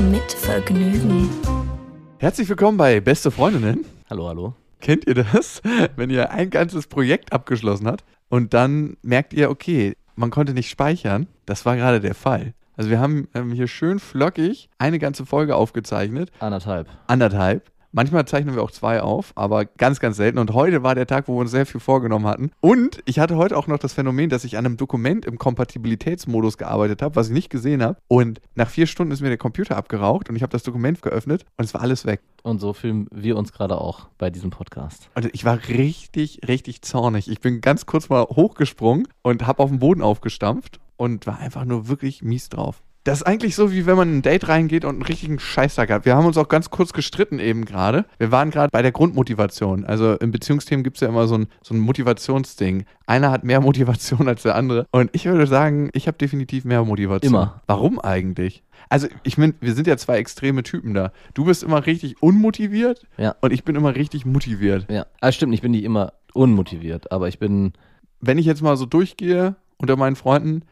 Mit Vergnügen. Herzlich willkommen bei Beste Freundinnen. Hallo, hallo. Kennt ihr das? Wenn ihr ein ganzes Projekt abgeschlossen habt und dann merkt ihr, okay, man konnte nicht speichern. Das war gerade der Fall. Also wir haben ähm, hier schön flockig eine ganze Folge aufgezeichnet. Anderthalb. Anderthalb. Manchmal zeichnen wir auch zwei auf, aber ganz, ganz selten. Und heute war der Tag, wo wir uns sehr viel vorgenommen hatten. Und ich hatte heute auch noch das Phänomen, dass ich an einem Dokument im Kompatibilitätsmodus gearbeitet habe, was ich nicht gesehen habe. Und nach vier Stunden ist mir der Computer abgeraucht und ich habe das Dokument geöffnet und es war alles weg. Und so fühlen wir uns gerade auch bei diesem Podcast. Und ich war richtig, richtig zornig. Ich bin ganz kurz mal hochgesprungen und habe auf den Boden aufgestampft und war einfach nur wirklich mies drauf. Das ist eigentlich so, wie wenn man in ein Date reingeht und einen richtigen Scheißtag hat. Wir haben uns auch ganz kurz gestritten eben gerade. Wir waren gerade bei der Grundmotivation. Also im Beziehungsthemen gibt es ja immer so ein, so ein Motivationsding. Einer hat mehr Motivation als der andere. Und ich würde sagen, ich habe definitiv mehr Motivation. Immer. Warum eigentlich? Also ich meine, wir sind ja zwei extreme Typen da. Du bist immer richtig unmotiviert Ja. und ich bin immer richtig motiviert. Ja. Ah, stimmt, ich bin nicht immer unmotiviert, aber ich bin. Wenn ich jetzt mal so durchgehe unter meinen Freunden,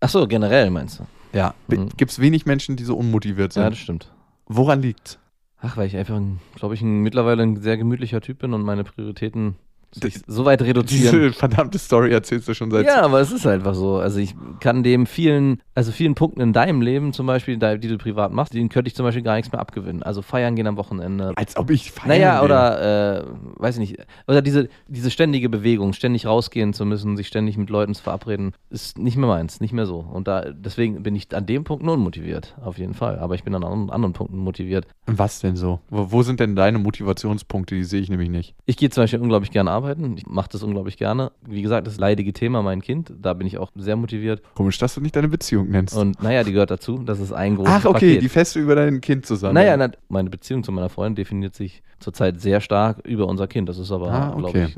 Ach so, generell meinst du? Ja, Mhm. gibt es wenig Menschen, die so unmotiviert sind. Ja, das stimmt. Woran liegt's? Ach, weil ich einfach, glaube ich, ein, mittlerweile ein sehr gemütlicher Typ bin und meine Prioritäten sich so weit reduzieren. Diese verdammte Story erzählst du schon seit. Ja, aber es ist einfach so. Also ich kann dem vielen, also vielen Punkten in deinem Leben zum Beispiel, die du privat machst, denen könnte ich zum Beispiel gar nichts mehr abgewinnen. Also feiern gehen am Wochenende. Als ob ich feiern Naja, gehe. oder, äh, weiß ich nicht, oder diese, diese ständige Bewegung, ständig rausgehen zu müssen, sich ständig mit Leuten zu verabreden, ist nicht mehr meins, nicht mehr so. Und da, deswegen bin ich an dem Punkt nur unmotiviert, auf jeden Fall. Aber ich bin an anderen, anderen Punkten motiviert. Was denn so? Wo, wo sind denn deine Motivationspunkte? Die sehe ich nämlich nicht. Ich gehe zum Beispiel unglaublich gerne arbeiten. Ich mache das unglaublich gerne. Wie gesagt, das leidige Thema, mein Kind, da bin ich auch sehr motiviert. Komisch, dass du nicht deine Beziehung nennst. Und naja, die gehört dazu. Das ist ein großes Ach, okay, Paket. die feste über dein Kind zusammen. Naja, na, meine Beziehung zu meiner Freundin definiert sich zurzeit sehr stark über unser Kind. Das ist aber, Ah, glaube okay. ich,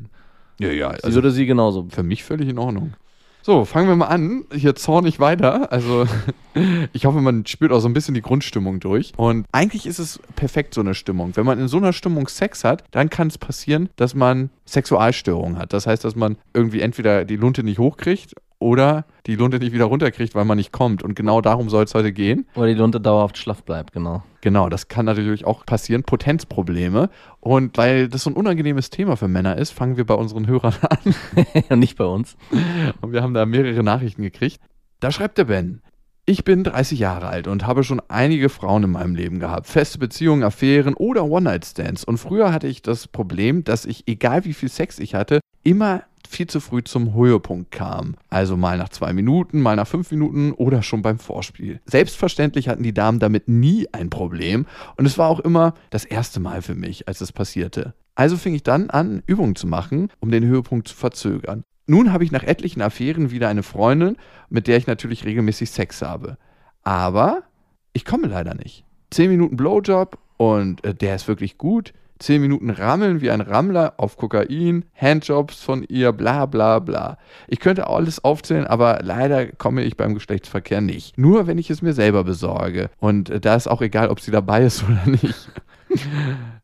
ja, ja, also würde sie genauso für mich völlig in Ordnung. So, fangen wir mal an. Hier zornig weiter. Also, ich hoffe, man spürt auch so ein bisschen die Grundstimmung durch. Und eigentlich ist es perfekt, so eine Stimmung. Wenn man in so einer Stimmung Sex hat, dann kann es passieren, dass man Sexualstörungen hat. Das heißt, dass man irgendwie entweder die Lunte nicht hochkriegt oder die Lunte nicht wieder runterkriegt, weil man nicht kommt. Und genau darum soll es heute gehen. Oder die Lunte dauerhaft schlaff bleibt, genau. Genau, das kann natürlich auch passieren. Potenzprobleme. Und weil das so ein unangenehmes Thema für Männer ist, fangen wir bei unseren Hörern an. Nicht bei uns. Und wir haben da mehrere Nachrichten gekriegt. Da schreibt der Ben. Ich bin 30 Jahre alt und habe schon einige Frauen in meinem Leben gehabt. Feste Beziehungen, Affären oder One-Night-Stands. Und früher hatte ich das Problem, dass ich, egal wie viel Sex ich hatte, immer viel zu früh zum Höhepunkt kam. Also mal nach zwei Minuten, mal nach fünf Minuten oder schon beim Vorspiel. Selbstverständlich hatten die Damen damit nie ein Problem und es war auch immer das erste Mal für mich, als es passierte. Also fing ich dann an, Übungen zu machen, um den Höhepunkt zu verzögern. Nun habe ich nach etlichen Affären wieder eine Freundin, mit der ich natürlich regelmäßig Sex habe. Aber ich komme leider nicht. Zehn Minuten Blowjob und äh, der ist wirklich gut. Zehn Minuten Rammeln wie ein Rammler auf Kokain, Handjobs von ihr, bla bla bla. Ich könnte alles aufzählen, aber leider komme ich beim Geschlechtsverkehr nicht. Nur wenn ich es mir selber besorge. Und äh, da ist auch egal, ob sie dabei ist oder nicht.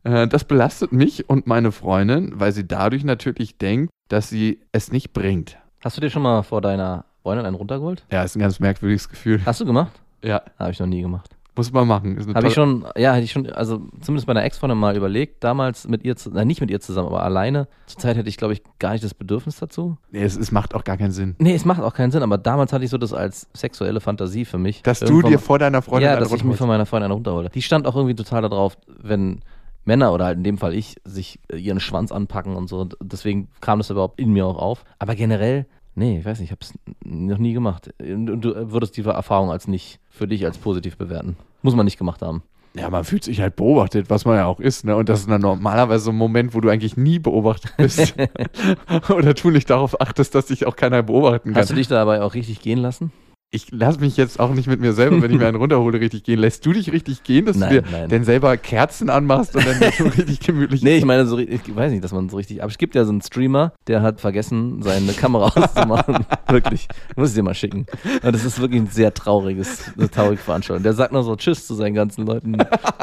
Äh, Das belastet mich und meine Freundin, weil sie dadurch natürlich denkt, dass sie es nicht bringt. Hast du dir schon mal vor deiner Freundin einen runtergeholt? Ja, ist ein ganz merkwürdiges Gefühl. Hast du gemacht? Ja, Habe ich noch nie gemacht. Muss man machen. Habe ich schon, ja, hätte ich schon, also zumindest bei einer Ex-Freundin mal überlegt, damals mit ihr, zu, nein, nicht mit ihr zusammen, aber alleine. Zurzeit hätte ich, glaube ich, gar nicht das Bedürfnis dazu. Nee, es, es macht auch gar keinen Sinn. Nee, es macht auch keinen Sinn, aber damals hatte ich so das als sexuelle Fantasie für mich. Dass du dir vor deiner Freundin Ja, dass ich mir von meiner Freundin eine runterhole. Die stand auch irgendwie total darauf, wenn Männer oder halt in dem Fall ich sich äh, ihren Schwanz anpacken und so. Und Deswegen kam das überhaupt in mir auch auf. Aber generell, nee, ich weiß nicht, ich habe es noch nie gemacht. Und du würdest die Erfahrung als nicht für dich als positiv bewerten. Muss man nicht gemacht haben. Ja, man fühlt sich halt beobachtet, was man ja auch ist, ne? Und das ist dann normalerweise so ein Moment, wo du eigentlich nie beobachtet bist. Oder du nicht darauf achtest, dass dich auch keiner beobachten kann. Hast du dich dabei auch richtig gehen lassen? Ich lasse mich jetzt auch nicht mit mir selber, wenn ich mir einen runterhole, richtig gehen. Lässt du dich richtig gehen, dass Nein, du dir nein. denn selber Kerzen anmachst und dann so richtig gemütlich Nee, ich meine, so, ich weiß nicht, dass man so richtig. Aber es gibt ja so einen Streamer, der hat vergessen, seine Kamera auszumachen. wirklich. Muss ich dir mal schicken. Und das ist wirklich ein sehr trauriges, eine traurige Veranstaltung. Der sagt nur so Tschüss zu seinen ganzen Leuten,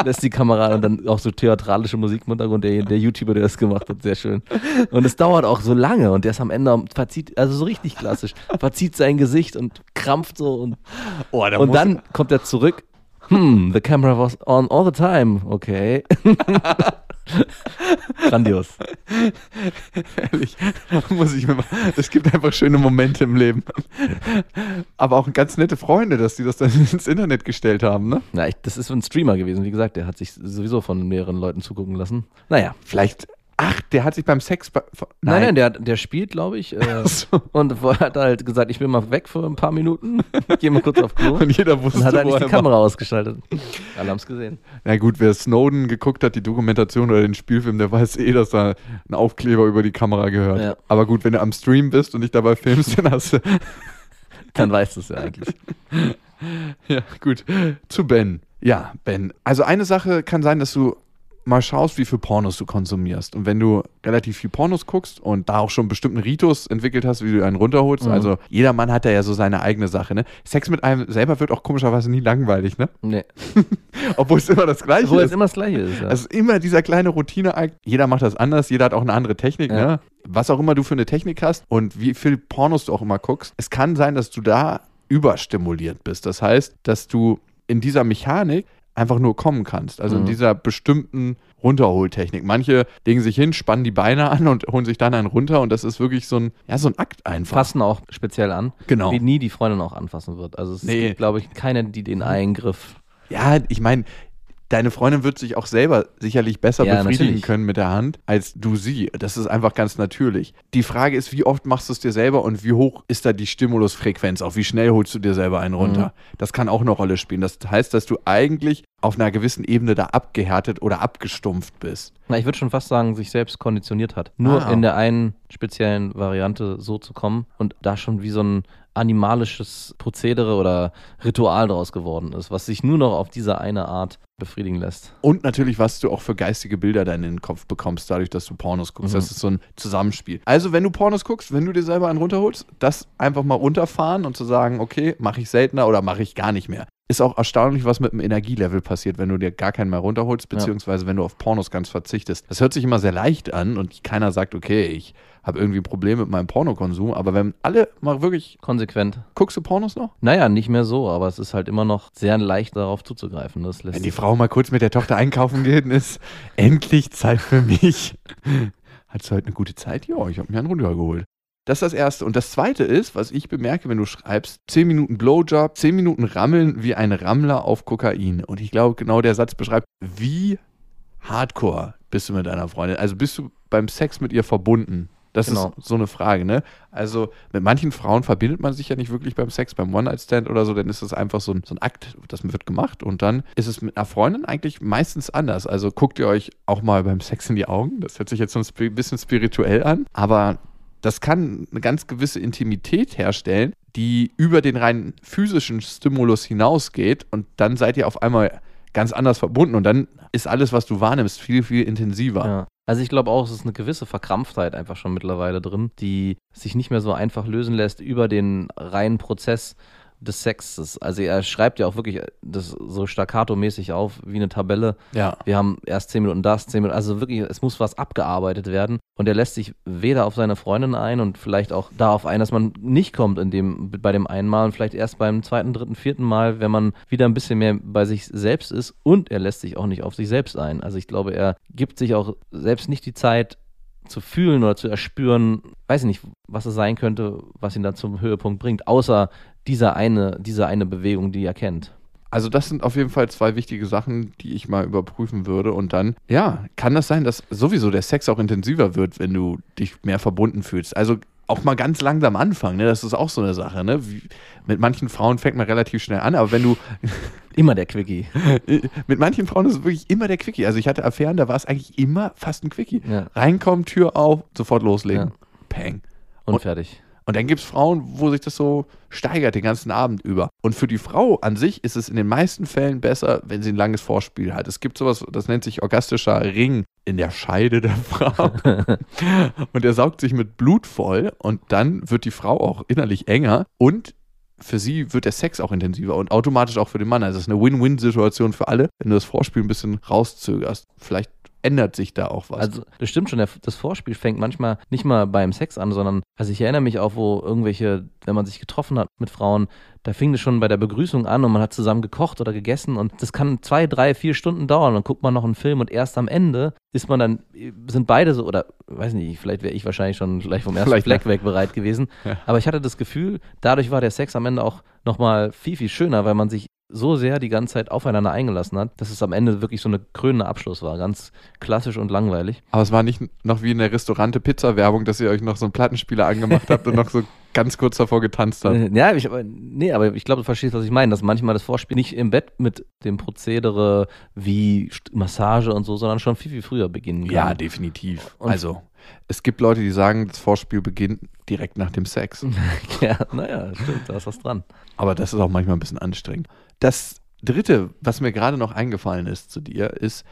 lässt die Kamera und dann auch so theatralische Musik im Hintergrund. Der, der YouTuber, der das gemacht hat, sehr schön. Und es dauert auch so lange und der ist am Ende verzieht, also so richtig klassisch, verzieht sein Gesicht und krampft so und Oh, und dann kommt er zurück. Hm, the camera was on all the time. Okay. Grandios. Ehrlich, muss ich mir mal. Es gibt einfach schöne Momente im Leben. Aber auch ganz nette Freunde, dass die das dann ins Internet gestellt haben, ne? Na, ich, das ist ein Streamer gewesen, wie gesagt, der hat sich sowieso von mehreren Leuten zugucken lassen. Naja. Vielleicht. Ach, der hat sich beim Sex. be- ver- Nein, nein, der, der spielt, glaube ich. Äh, so. Und hat halt gesagt, ich bin mal weg für ein paar Minuten. Geh mal kurz auf Klo. Und jeder wusste, Und hat nicht die er Kamera ausgeschaltet. Alle haben es gesehen. Na gut, wer Snowden geguckt hat, die Dokumentation oder den Spielfilm, der weiß eh, dass da ein Aufkleber über die Kamera gehört. Ja. Aber gut, wenn du am Stream bist und dich dabei filmst, dann hast du. Dann weißt du es ja eigentlich. Ja, gut. Zu Ben. Ja, Ben. Also eine Sache kann sein, dass du mal schaust, wie viel Pornos du konsumierst. Und wenn du relativ viel Pornos guckst und da auch schon bestimmten Ritus entwickelt hast, wie du einen runterholst, Mhm. also jeder Mann hat da ja so seine eigene Sache, ne? Sex mit einem selber wird auch komischerweise nie langweilig, ne? Nee. Obwohl es immer das Gleiche Obwohl es ist. immer das Gleiche ist. Ja. Also immer dieser kleine routine Jeder macht das anders, jeder hat auch eine andere Technik, Ja. ne? Was auch immer du für eine Technik hast und wie viel Pornos du auch immer guckst. Es kann sein, dass du da überstimuliert bist. Das heißt, dass du in dieser Mechanik einfach nur kommen kannst. Also in Mhm. dieser bestimmten Runterholtechnik. Manche legen sich hin, spannen die Beine an und holen sich dann einen runter und das ist wirklich so ein, ja, so ein Akt einfach. fassen auch speziell an. Genau. Wie nie die Freundin auch anfassen wird. Also es Nee. gibt, glaube ich, keine, die den Eingriff. Ja, ich meine, deine Freundin wird sich auch selber sicherlich besser Ja, befriedigen natürlich. können mit der Hand als du sie. Das ist einfach ganz natürlich. Die Frage ist, wie oft machst du es dir selber und wie hoch ist da die Stimulusfrequenz? Auch wie schnell holst du dir selber einen runter? Das kann auch eine Rolle spielen. Das heißt, dass du eigentlich auf einer gewissen Ebene da abgehärtet oder abgestumpft bist. Na, ich würde schon fast sagen, sich selbst konditioniert hat. Nur Ah. in der einen speziellen Variante so zu kommen und da schon wie so ein animalisches Prozedere oder Ritual draus geworden ist, was sich nur noch auf diese eine Art befriedigen lässt. Und natürlich, was du auch für geistige Bilder dann in den Kopf bekommst, dadurch, dass du Pornos guckst. Mhm. Das ist so ein Zusammenspiel. Also, wenn du Pornos guckst, wenn du dir selber einen runterholst, das einfach mal runterfahren und zu sagen, okay, mache ich seltener oder mache ich gar nicht mehr. Ist auch erstaunlich, was mit dem Energielevel passiert, wenn du dir gar keinen mehr runterholst, beziehungsweise wenn du auf Pornos ganz verzichtest. Das hört sich immer sehr leicht an und keiner sagt, okay, ich habe irgendwie Probleme mit meinem Pornokonsum, aber wenn alle mal wirklich, Konsequent. guckst du Pornos noch? Naja, nicht mehr so, aber es ist halt immer noch sehr leicht darauf zuzugreifen. Das lässt Wenn die Frau mal kurz mit der Tochter einkaufen geht ist endlich Zeit für mich. Hattest du heute eine gute Zeit? Ja, ich habe mir einen runtergeholt. Das ist das Erste. Und das Zweite ist, was ich bemerke, wenn du schreibst, 10 Minuten Blowjob, 10 Minuten Rammeln wie ein Rammler auf Kokain. Und ich glaube, genau der Satz beschreibt, wie hardcore bist du mit deiner Freundin? Also bist du beim Sex mit ihr verbunden? Das Genau. ist so eine Frage, ne? Also mit manchen Frauen verbindet man sich ja nicht wirklich beim Sex, beim One-Night-Stand oder so, dann ist das einfach so ein, so ein Akt, das wird gemacht und dann ist es mit einer Freundin eigentlich meistens anders. Also guckt ihr euch auch mal beim Sex in die Augen, das hört sich jetzt so ein bisschen spirituell an, aber das kann eine ganz gewisse Intimität herstellen, die über den rein physischen Stimulus hinausgeht und dann seid ihr auf einmal ganz anders verbunden und dann ist alles, was du wahrnimmst, viel, viel intensiver. Ja. Also ich glaube auch, es ist eine gewisse Verkrampftheit einfach schon mittlerweile drin, die sich nicht mehr so einfach lösen lässt über den reinen Prozess des Sexes. Also er schreibt ja auch wirklich das so staccato-mäßig auf, wie eine Tabelle. Ja. Wir haben erst 10 Minuten das, 10 Minuten, also wirklich, es muss was abgearbeitet werden. Und er lässt sich weder auf seine Freundin ein und vielleicht auch darauf ein, dass man nicht kommt in dem, bei dem einen Mal und vielleicht erst beim zweiten, dritten, vierten Mal, wenn man wieder ein bisschen mehr bei sich selbst ist. Und er lässt sich auch nicht auf sich selbst ein. Also ich glaube, er gibt sich auch selbst nicht die Zeit, zu fühlen oder zu erspüren, weiß ich nicht, was es sein könnte, was ihn dann zum Höhepunkt bringt, außer dieser eine, diese eine Bewegung, die er kennt. Also das sind auf jeden Fall zwei wichtige Sachen, die ich mal überprüfen würde. Und dann, ja, kann das sein, dass sowieso der Sex auch intensiver wird, wenn du dich mehr verbunden fühlst. Also auch mal ganz langsam anfangen, ne? Das ist auch so eine Sache, ne? Wie, mit manchen Frauen fängt man relativ schnell an, aber wenn du Immer der Quickie. mit manchen Frauen ist es wirklich immer der Quickie. Also ich hatte Affären, da war es eigentlich immer fast ein Quickie. Ja. Reinkommen, Tür auf, sofort loslegen. Ja. Peng. Und, Und- fertig. Und dann gibt es Frauen, wo sich das so steigert den ganzen Abend über. Und für die Frau an sich ist es in den meisten Fällen besser, wenn sie ein langes Vorspiel hat. Es gibt sowas, das nennt sich orgastischer Ring in der Scheide der Frau. und der saugt sich mit Blut voll und dann wird die Frau auch innerlich enger und für sie wird der Sex auch intensiver und automatisch auch für den Mann. Also es ist eine Win-Win-Situation für alle, wenn du das Vorspiel ein bisschen rauszögerst. Vielleicht ändert sich da auch was. Also das stimmt schon, das Vorspiel fängt manchmal nicht mal beim Sex an, sondern, also ich erinnere mich auch, wo irgendwelche, wenn man sich getroffen hat mit Frauen, da fing das schon bei der Begrüßung an und man hat zusammen gekocht oder gegessen und das kann zwei, drei, vier Stunden dauern. Dann guckt man noch einen Film und erst am Ende ist man dann, sind beide so, oder weiß nicht, vielleicht wäre ich wahrscheinlich schon gleich vom ersten Vielleicht, Fleck weg bereit gewesen. Ja. Aber ich hatte das Gefühl, dadurch war der Sex am Ende auch nochmal viel, viel schöner, weil man sich so sehr die ganze Zeit aufeinander eingelassen hat, dass es am Ende wirklich so eine krönende Abschluss war. Ganz klassisch und langweilig. Aber es war nicht noch wie in der Restaurante-Pizza-Werbung, dass ihr euch noch so einen Plattenspieler angemacht habt und noch so ganz kurz davor getanzt habt. Äh, Ja, ich, aber, nee, aber ich glaube, du verstehst, was ich meine, dass manchmal das Vorspiel nicht im Bett mit dem Prozedere wie Massage und so, sondern schon viel, viel früher beginnen kann. Ja, definitiv. Und- also, es gibt Leute, die sagen, das Vorspiel beginnt direkt nach dem Sex. ja, naja, stimmt, da ist was dran. Aber das ist auch manchmal ein bisschen anstrengend. Das dritte, was mir gerade noch eingefallen ist zu dir, ist,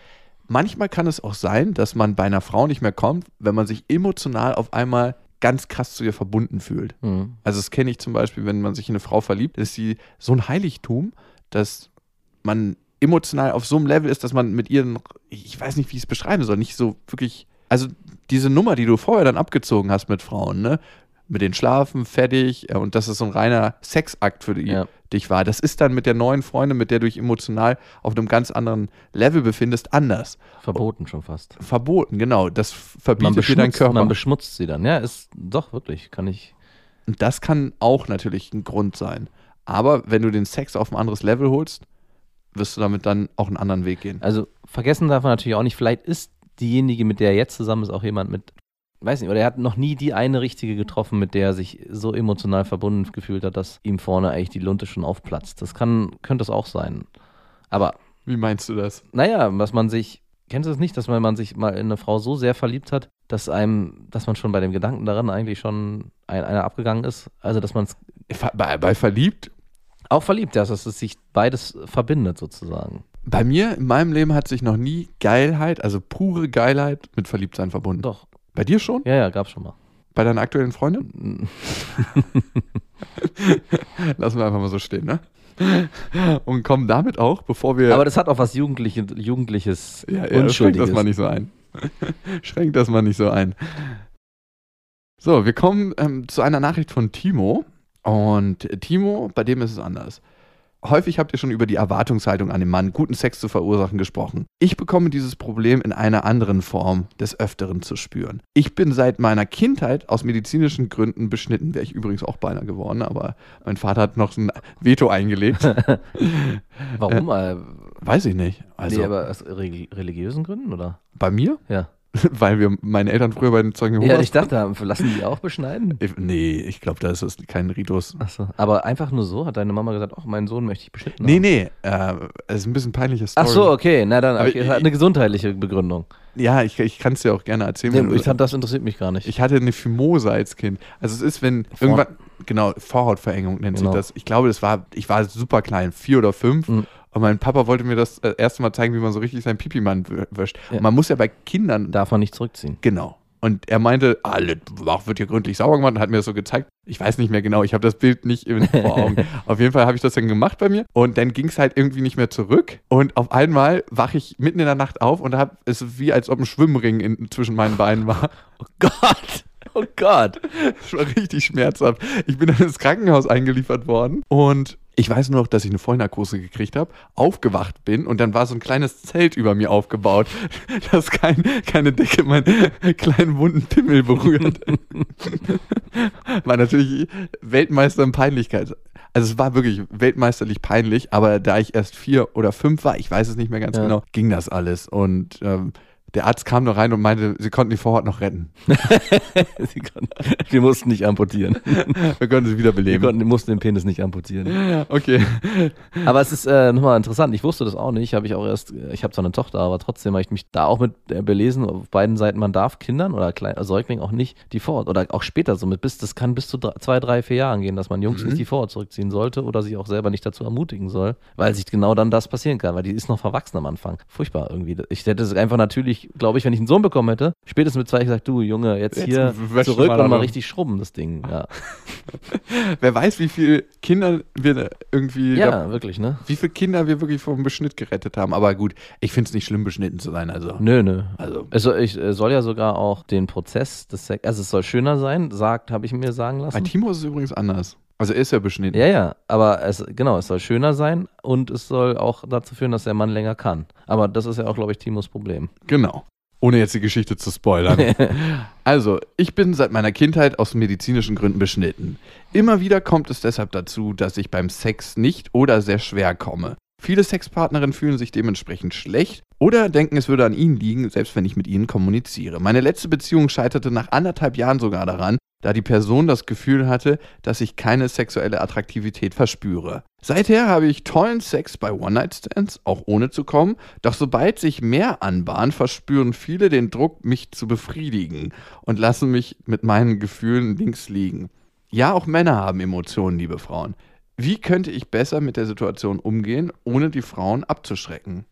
manchmal kann es auch sein, dass man bei einer Frau nicht mehr kommt, wenn man sich emotional auf einmal ganz krass zu ihr verbunden fühlt. Mhm. Also das kenne ich zum Beispiel, wenn man sich in eine Frau verliebt, ist sie so ein Heiligtum, dass man emotional auf so einem Level ist, dass man mit ihr, noch- ich weiß nicht, wie ich es beschreiben soll, nicht so wirklich, also diese Nummer, die du vorher dann abgezogen hast mit Frauen, ne? Mit den Schlafen, fertig, äh, und dass es so ein reiner Sexakt für die, Ja. dich war. Das ist dann mit der neuen Freundin, mit der du dich emotional auf einem ganz anderen Level befindest, anders. Verboten schon fast. Verboten, genau. Das verbietet dir dein Körper. man beschmutzt sie dann. Ja, ist doch wirklich, kann ich. Und das kann auch natürlich ein Grund sein. Aber wenn du den Sex auf ein anderes Level holst, wirst du damit dann auch einen anderen Weg gehen. Also vergessen darf man natürlich auch nicht, vielleicht ist diejenige, mit der er jetzt zusammen ist, auch jemand mit, weiß nicht, oder er hat noch nie die eine richtige getroffen, mit der er sich so emotional verbunden gefühlt hat, dass ihm vorne eigentlich die Lunte schon aufplatzt. Das kann, könnte es auch sein. Aber Wie meinst du das? naja, dass man sich, kennst du es nicht, dass man, man sich mal in eine Frau so sehr verliebt hat, dass einem, dass man schon bei dem Gedanken daran eigentlich schon ein, einer abgegangen ist? Also, dass man es Bei, bei verliebt? auch verliebt, ja, dass es sich beides verbindet sozusagen. Bei mir in meinem Leben hat sich noch nie Geilheit, also pure Geilheit, mit Verliebtsein verbunden. Doch, Bei dir schon? ja, ja, gab's schon mal. Bei deiner aktuellen Freundin? Lassen wir einfach mal so stehen, ne? Und kommen damit auch, bevor wir. Aber das hat auch was Jugendliche, Jugendliches, Ja, ja schränkt Unschuldiges. das mal nicht so ein. schränkt das mal nicht so ein. So, wir kommen ähm, zu einer Nachricht von Timo. Und Timo, bei dem ist es anders. Häufig habt ihr schon über die Erwartungshaltung an den Mann, guten Sex zu verursachen, gesprochen. Ich bekomme dieses Problem in einer anderen Form des Öfteren zu spüren. Ich bin seit meiner Kindheit aus medizinischen Gründen beschnitten, wäre ich übrigens auch beinahe geworden, aber mein Vater hat noch ein Veto eingelegt. Warum? Äh, Weiß ich nicht. Also nee, aber aus reli- religiösen Gründen, oder? bei mir? Ja. Weil wir meine Eltern früher bei den Zeugen Jehovas Ja, ich dachte, lassen die auch beschneiden? Ich- Nee, ich glaube, da ist das kein Ritus. Achso. Aber einfach nur so? Hat deine Mama gesagt, ach, meinen Sohn möchte ich beschnitten Nee, haben? nee, äh, es ist ein bisschen peinliche Story. Ach so, okay. Na dann, Aber okay, ich- hat eine gesundheitliche Begründung. Ja, ich, ich kann es dir auch gerne erzählen. Nee, ich, das interessiert mich gar nicht. ich hatte eine Phimose als Kind. Also es ist, wenn irgendwann, genau, Vorhautverengung nennt Genau. sich das. Ich glaube, das war, ich war super klein, vier oder fünf. Mhm. Und mein Papa wollte mir das äh, erste Mal zeigen, wie man so richtig seinen Pipi-Mann wäscht. Ja. Und man muss ja bei Kindern Darf man nicht zurückziehen. Genau. Und er meinte, ah, alles wird hier gründlich sauber gemacht und hat mir das so gezeigt. Ich weiß nicht mehr genau, ich habe das Bild nicht in- vor Augen. auf jeden Fall habe ich das dann gemacht bei mir und dann ging es halt irgendwie nicht mehr zurück. Und auf einmal wache ich mitten in der Nacht auf und habe es wie als ob ein Schwimmring in, zwischen meinen Beinen war. Oh Gott! Oh Gott! Das war richtig schmerzhaft. Ich bin dann ins Krankenhaus eingeliefert worden und ich weiß nur noch, dass ich eine Vollnarkose gekriegt habe, aufgewacht bin und dann war so ein kleines Zelt über mir aufgebaut, das kein, keine Decke meinen kleinen wunden Pimmel berührt. war natürlich Weltmeister in Peinlichkeit. Also es war wirklich weltmeisterlich peinlich, aber da ich erst vier oder fünf war, ich weiß es nicht mehr ganz Ja. genau, ging das alles und ähm, Der Arzt kam noch rein und meinte, sie konnten die Vorhaut noch retten. Sie konnten, wir mussten nicht amputieren. Wir können sie Wir wiederbeleben. konnten, wir mussten den Penis nicht amputieren. Okay. Aber es ist äh, nochmal interessant. Ich wusste das auch nicht. Habe ich auch erst. Ich habe zwar eine Tochter, aber trotzdem habe ich mich da auch mit äh, belesen. Auf beiden Seiten man darf Kindern oder kleinen Säuglingen auch nicht die Vorhaut oder auch später so mit bis das kann bis zu drei, zwei, drei, vier Jahren gehen, dass man Jungs nicht die Vorhaut zurückziehen sollte oder sich auch selber nicht dazu ermutigen soll, weil sich genau dann das passieren kann, weil die ist noch verwachsen am Anfang. Furchtbar irgendwie. Ich hätte es einfach natürlich, glaube ich, wenn ich einen Sohn bekommen hätte, spätestens mit zwei gesagt, du Junge, jetzt, Jetzt hier zurück mal und mal richtig schrubben das Ding. Ja, Wer weiß, wie viele Kinder wir irgendwie, ja da, wirklich, ne? wie viele Kinder wir wirklich vom Beschnitt gerettet haben. Aber gut, ich finde es nicht schlimm, beschnitten zu sein. Also, Nö, nö. also Es soll, ich, äh, soll ja sogar auch den Prozess des Sex, also es soll schöner sein, sagt, habe ich mir sagen bei lassen. Timo ist es übrigens anders. Also er ist ja beschnitten. Ja, ja, aber es, genau, es soll schöner sein und es soll auch dazu führen, dass der Mann länger kann. Aber das ist ja auch, glaube ich, Timos Problem. Genau. Ohne jetzt die Geschichte zu spoilern. also, ich bin seit meiner Kindheit aus medizinischen Gründen beschnitten. Immer wieder kommt es deshalb dazu, dass ich beim Sex nicht oder sehr schwer komme. Viele Sexpartnerinnen fühlen sich dementsprechend schlecht oder denken, es würde an ihnen liegen, selbst wenn ich mit ihnen kommuniziere. Meine letzte Beziehung scheiterte nach anderthalb Jahren sogar daran, da die Person das Gefühl hatte, dass ich keine sexuelle Attraktivität verspüre. Seither habe ich tollen Sex bei One-Night-Stands, auch ohne zu kommen, doch sobald sich mehr anbahnt, verspüren viele den Druck, mich zu befriedigen und lassen mich mit meinen Gefühlen links liegen. Ja, auch Männer haben Emotionen, liebe Frauen. Wie könnte ich besser mit der Situation umgehen, ohne die Frauen abzuschrecken?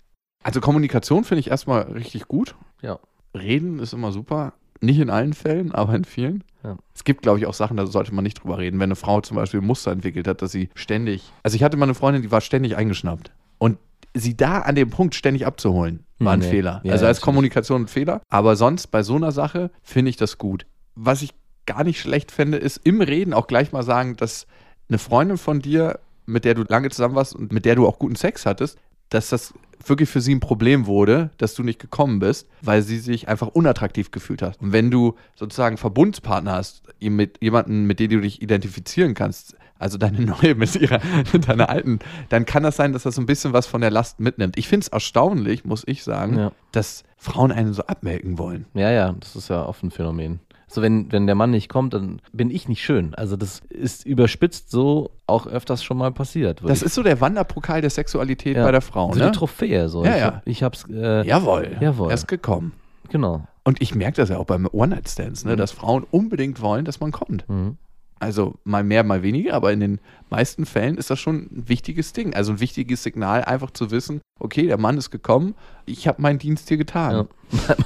Also Kommunikation finde ich erstmal richtig gut. Ja. Reden ist immer super. Nicht in allen Fällen, aber in vielen. Ja. Es gibt, glaube ich, auch Sachen, da sollte man nicht drüber reden. Wenn eine Frau zum Beispiel ein Muster entwickelt hat, dass sie ständig. Also ich hatte mal eine Freundin, die war ständig eingeschnappt. Und sie da an dem Punkt ständig abzuholen, war ein Nee. Fehler. Ja, also als. Kommunikation ein Fehler. Aber sonst bei so einer Sache finde ich das gut. Was ich gar nicht schlecht fände, ist im Reden auch gleich mal sagen, dass eine Freundin von dir, mit der du lange zusammen warst und mit der du auch guten Sex hattest, dass das wirklich für sie ein Problem wurde, dass du nicht gekommen bist, weil sie sich einfach unattraktiv gefühlt hat. Und wenn du sozusagen Verbundspartner hast, mit jemanden, mit dem du dich identifizieren kannst, also deine neue mit ihrer, mit deiner alten, dann kann das sein, dass das so ein bisschen was von der Last mitnimmt. Ich finde es erstaunlich, muss ich sagen, Ja. dass Frauen einen so abmelken wollen. Ja, ja, das ist ja oft ein Phänomen. So, wenn, wenn der Mann nicht kommt, dann bin ich nicht schön. Also, das ist überspitzt so auch öfters schon mal passiert. Das ist so der Wanderpokal der Sexualität ja. bei der Frau, so ne? die Trophäe. So. Ja, ich, ja. Hab, ich hab's. Äh, Jawohl. Jawohl. Er ist gekommen. Genau. Und ich merke das ja auch beim One-Night-Stands, ne, dass Frauen unbedingt wollen, dass man kommt. Mhm. Also mal mehr, mal weniger, aber in den meisten Fällen ist das schon ein wichtiges Ding. Also ein wichtiges Signal, einfach zu wissen, okay, der Mann ist gekommen, ich habe meinen Dienst hier getan. Ja.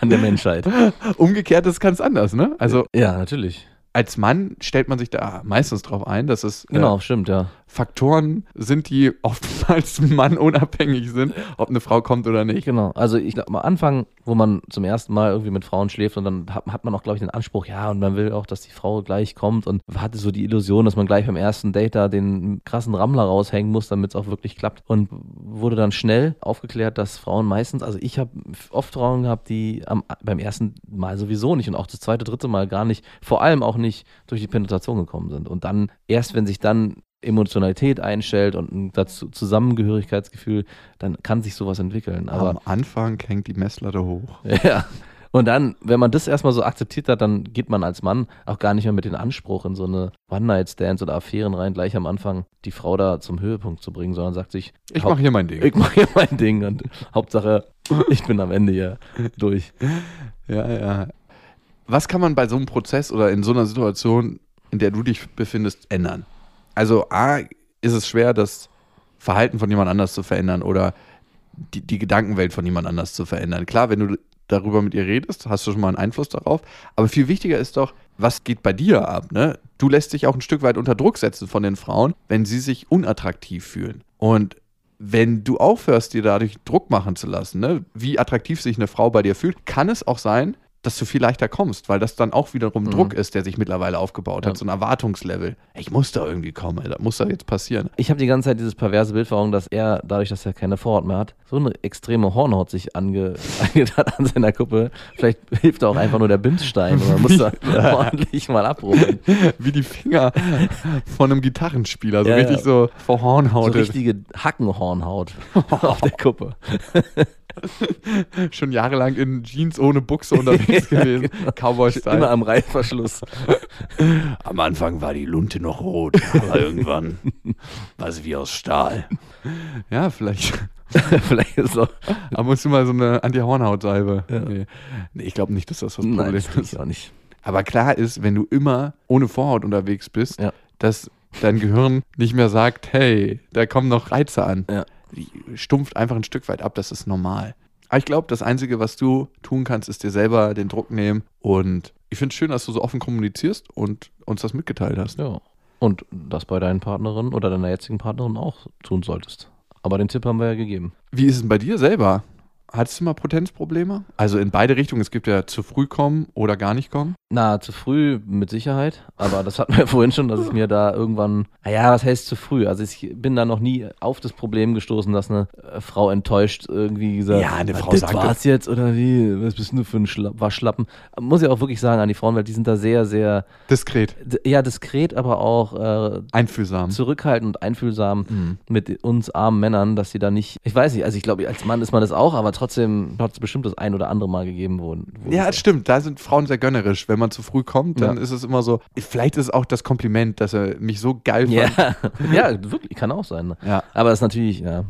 An der Menschheit. Umgekehrt ist ganz anders, ne? Also Ja, natürlich. als Mann stellt man sich da meistens drauf ein, dass es Genau, äh, stimmt, ja. Faktoren sind, die oftmals Mann unabhängig sind, ob eine Frau kommt oder nicht. Genau. Also ich glaube, am Anfang, wo man zum ersten Mal irgendwie mit Frauen schläft und dann hat, hat man auch, glaube ich, den Anspruch, ja, und man will auch, dass die Frau gleich kommt und hatte so die Illusion, dass man gleich beim ersten Date da den krassen Rammler raushängen muss, damit es auch wirklich klappt. Und wurde dann schnell aufgeklärt, dass Frauen meistens, also ich habe oft Frauen gehabt, die am, beim ersten Mal sowieso nicht und auch das zweite, dritte Mal gar nicht, vor allem auch nicht durch die Penetration gekommen sind. Und dann, erst wenn sich dann Emotionalität einstellt und ein dazu Zusammengehörigkeitsgefühl, dann kann sich sowas entwickeln. Aber Am Anfang hängt die Messlatte hoch. ja. Und dann, wenn man das erstmal so akzeptiert hat, dann geht man als Mann auch gar nicht mehr mit dem Anspruch in so eine One-Night-Stands oder Affären rein, gleich am Anfang die Frau da zum Höhepunkt zu bringen, sondern sagt sich, Ich mache hier mein Ding. ich mache hier mein Ding und Hauptsache, ich bin am Ende hier durch. Ja, ja. Was kann man bei so einem Prozess oder in so einer Situation, in der du dich befindest, ändern? Also, A, ist es schwer, das Verhalten von jemand anders zu verändern oder die, die Gedankenwelt von jemand anders zu verändern. Klar, wenn du darüber mit ihr redest, hast du schon mal einen Einfluss darauf. Aber viel wichtiger ist doch, was geht bei dir ab? Ne? Du lässt dich auch ein Stück weit unter Druck setzen von den Frauen, wenn sie sich unattraktiv fühlen. Und wenn du aufhörst, dir dadurch Druck machen zu lassen, ne, wie attraktiv sich eine Frau bei dir fühlt, kann es auch sein, dass du viel leichter kommst, weil das dann auch wiederum Mhm. Druck ist, der sich mittlerweile aufgebaut Ja. hat, so ein Erwartungslevel. Ich muss da irgendwie kommen, Alter. muss da jetzt passieren. Ich habe die ganze Zeit dieses perverse Bild vor Augen, dass er, dadurch, dass er keine Vorhaut mehr hat, so eine extreme Hornhaut sich ange angetan an seiner Kuppe. Vielleicht hilft da auch einfach nur der Bimsstein oder muss da ordentlich mal abrubbeln. Wie die Finger von einem Gitarrenspieler, so Ja, richtig ja. so So verhornhautet. richtige Hackenhornhaut auf der Kuppe. Schon jahrelang in Jeans ohne Buchse unterwegs gewesen. Immer Cowboy-Style. am Reißverschluss. Am Anfang war die Lunte noch rot, aber irgendwann war sie wie aus Stahl. Ja, vielleicht Vielleicht ist auch. ab und zu mal so eine Anti-Hornhaut-Salbe. Ja. Nee. nee, ich glaube nicht, dass das das Problem Nein, das ist. ich auch nicht. Aber klar ist, wenn du immer ohne Vorhaut unterwegs bist, Ja. dass dein Gehirn nicht mehr sagt, hey, da kommen noch Reize an. Ja. Die stumpft einfach ein Stück weit ab, das ist normal. Aber ich glaube, das Einzige, was du tun kannst, ist dir selber den Druck nehmen. Und ich finde es schön, dass du so offen kommunizierst und uns das mitgeteilt hast. Ja. Und das bei deinen Partnerinnen oder deiner jetzigen Partnerin auch tun solltest. Aber den Tipp haben wir ja gegeben. Wie ist es bei dir selber? Hattest du mal Potenzprobleme? Also in beide Richtungen. Es gibt ja zu früh kommen oder gar nicht kommen. Na, zu früh mit Sicherheit, aber das hatten wir ja vorhin schon, dass ich mir da irgendwann, naja, was heißt zu früh? Also ich bin da noch nie auf das Problem gestoßen, dass eine äh, Frau enttäuscht irgendwie gesagt Ja, eine "Ah, Frau das sagt war's jetzt oder wie? Was bist du für ein Schla Waschlappen? Muss ich auch wirklich sagen an die Frauen, weil die sind da sehr, sehr, Diskret, ja, diskret, aber auch äh, einfühlsam. zurückhaltend und einfühlsam Mhm. mit uns armen Männern, dass sie da nicht, ich weiß nicht, also ich glaube, als Mann ist man das auch, aber trotzdem hat es bestimmt das ein oder andere Mal gegeben, wo, wo Ja, das stimmt. Da sind Frauen sehr gönnerisch. Wenn man zu früh kommt, dann Ja. ist es immer so. Vielleicht ist es auch das Kompliment, dass er mich so geil fand. ja, ja, wirklich, kann auch sein. Ne? Ja. Aber das ist natürlich, ja.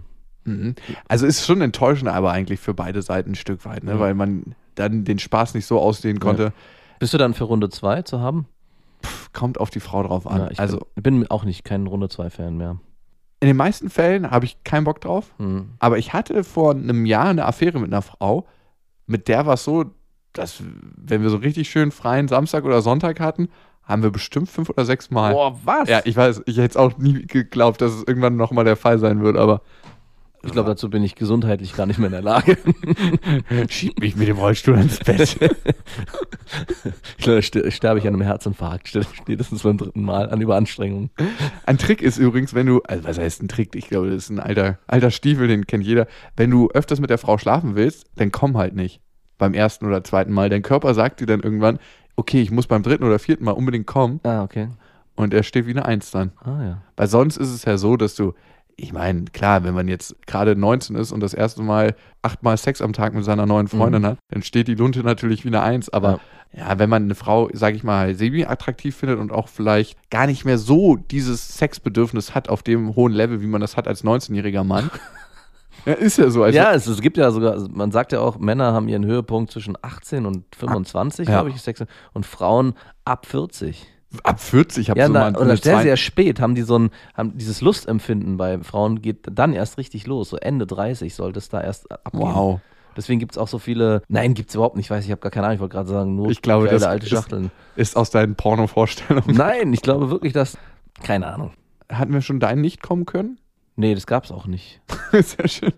Mhm. Also ist schon enttäuschend, aber eigentlich für beide Seiten ein Stück weit, ne? Mhm. weil man dann den Spaß nicht so ausdehnen konnte. Bist du dann für Runde 2 zu haben? Pff, Kommt auf die Frau drauf an. Ja, ich also bin, bin auch nicht kein Runde 2 Fan mehr. In den meisten Fällen habe ich keinen Bock drauf. Hm. Aber ich hatte vor einem Jahr eine Affäre mit einer Frau, mit der war es so, dass wenn wir so richtig schön freien Samstag oder Sonntag hatten, haben wir bestimmt fünf oder sechs Mal. Boah, was? Ja, ich weiß, ich hätte es auch nie geglaubt, dass es irgendwann nochmal der Fall sein wird, aber ich glaube, dazu bin ich gesundheitlich gar nicht mehr in der Lage. schieb mich mit dem Rollstuhl ins Bett. ich glaube, sterbe ich an einem Herzinfarkt, st- spätestens beim dritten Mal an Überanstrengung. Ein Trick ist übrigens, wenn du, also was heißt ein Trick? Ich glaube, das ist ein alter, alter Stiefel, den kennt jeder. Wenn du öfters mit der Frau schlafen willst, dann komm halt nicht. Beim ersten oder zweiten Mal. Dein Körper sagt dir dann irgendwann, okay, ich muss beim dritten oder vierten Mal unbedingt kommen Ah, okay. und er steht wie eine Eins dann. Ah, ja. Weil sonst ist es ja so, dass du, ich meine, klar, wenn man jetzt gerade 19 ist und das erste Mal achtmal Sex am Tag mit seiner neuen Freundin Mhm. hat, dann steht die Lunte natürlich wie eine Eins. Aber ja, wenn man eine Frau, sag ich mal, semi-attraktiv findet und auch vielleicht gar nicht mehr so dieses Sexbedürfnis hat auf dem hohen Level, wie man das hat als 19-jähriger Mann. ja, ist ja so. Also, ja, es, es gibt ja sogar, man sagt ja auch, Männer haben ihren Höhepunkt zwischen 18 und 25, Ah, Ja. glaube ich, Sex, und Frauen ab 40. Ab 40 habe Ja, so na, mal oder sehr, sehr spät haben die so ein, haben dieses Lustempfinden bei Frauen geht dann erst richtig los. So Ende 30 sollte es da erst abgehen. Wow. Deswegen gibt es auch so viele. Nein, gibt es überhaupt nicht. Ich weiß, ich habe gar keine Ahnung. Ich wollte gerade sagen, nur Ich glaube, das alte ist- Schachteln. Ist aus deinen Porno-Vorstellungen. Nein, ich glaube wirklich, dass. Keine Ahnung. Hatten wir schon deinen nicht kommen können? Nee, das gab es auch nicht. Sehr schön.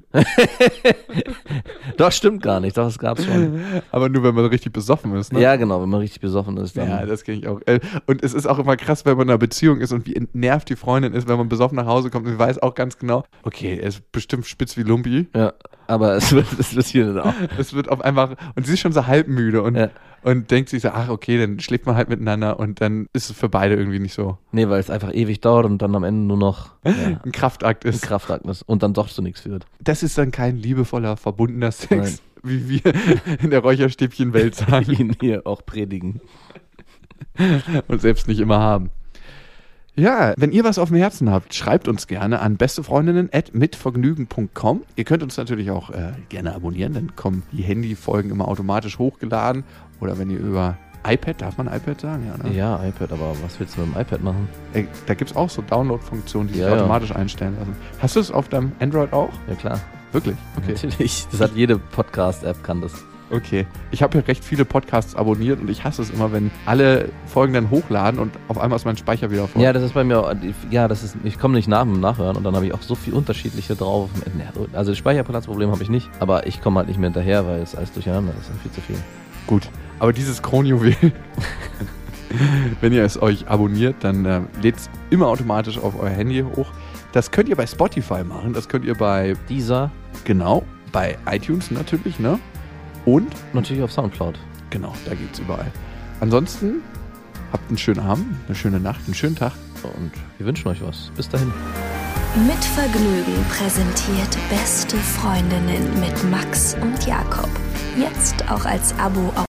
Doch, stimmt gar nicht. Doch, das gab es schon. Aber nur, wenn man richtig besoffen ist, ne? Ja, genau, wenn man richtig besoffen ist. Dann, Ja, das kenne ich auch. Äh, Und es ist auch immer krass, wenn man in einer Beziehung ist und wie entnervt die Freundin ist, wenn man besoffen nach Hause kommt und weiß auch ganz genau, okay, er ist bestimmt spitz wie Lumpi. ja, aber es wird, es wird hier dann auch. Es wird auf einmal, und sie ist schon so halb müde und, Ja. Und denkt sich so, ach okay, dann schläft man halt miteinander und dann ist es für beide irgendwie nicht so Nee, weil es einfach ewig dauert und dann am Ende nur noch ja, ein Kraftakt ein ist. Kraftakt ist und dann doch zu nichts führt. Das ist dann kein liebevoller, verbundener Sex, wie wir in der Räucherstäbchen-Welt sagen Ihn hier auch predigen. und selbst nicht immer haben. Ja, wenn ihr was auf dem Herzen habt, schreibt uns gerne an bestefreundinnen.mitvergnügen.com. Ihr könnt uns natürlich auch äh, gerne abonnieren, dann kommen die Handyfolgen immer automatisch hochgeladen. Oder wenn ihr über iPad, darf man iPad sagen? Ja, ne? Ja, iPad, aber was willst du mit dem iPad machen? Äh, Da gibt es auch so Download-Funktionen, die sich Ja, ja. automatisch einstellen lassen. Hast du es auf deinem Android auch? Ja, klar. Wirklich? Okay. Natürlich. Das hat jede Podcast-App, kann das. Okay. Ich habe ja recht viele Podcasts abonniert und ich hasse es immer, wenn alle Folgen dann hochladen und auf einmal ist mein Speicher wieder voll. Ja, das ist bei mir, ja, das ist, ich komme nicht nach dem Nachhören und dann habe ich auch so viel unterschiedliche drauf. Also Speicherplatzproblem habe ich nicht, aber ich komme halt nicht mehr hinterher, weil es alles durcheinander ist und viel zu viel. Gut, aber dieses Kronjuwel, wenn ihr es euch abonniert, dann äh, lädt es immer automatisch auf euer Handy hoch. Das könnt ihr bei Spotify machen, das könnt ihr bei, Dieser genau, bei iTunes natürlich, ne? Und, natürlich auf Soundcloud. genau, da geht's überall. Ansonsten, habt einen schönen Abend, eine schöne Nacht, einen schönen Tag. Und wir wünschen euch was. Bis dahin. Mit Vergnügen präsentiert Beste Freundinnen mit Max und Jakob. Jetzt auch als Abo auf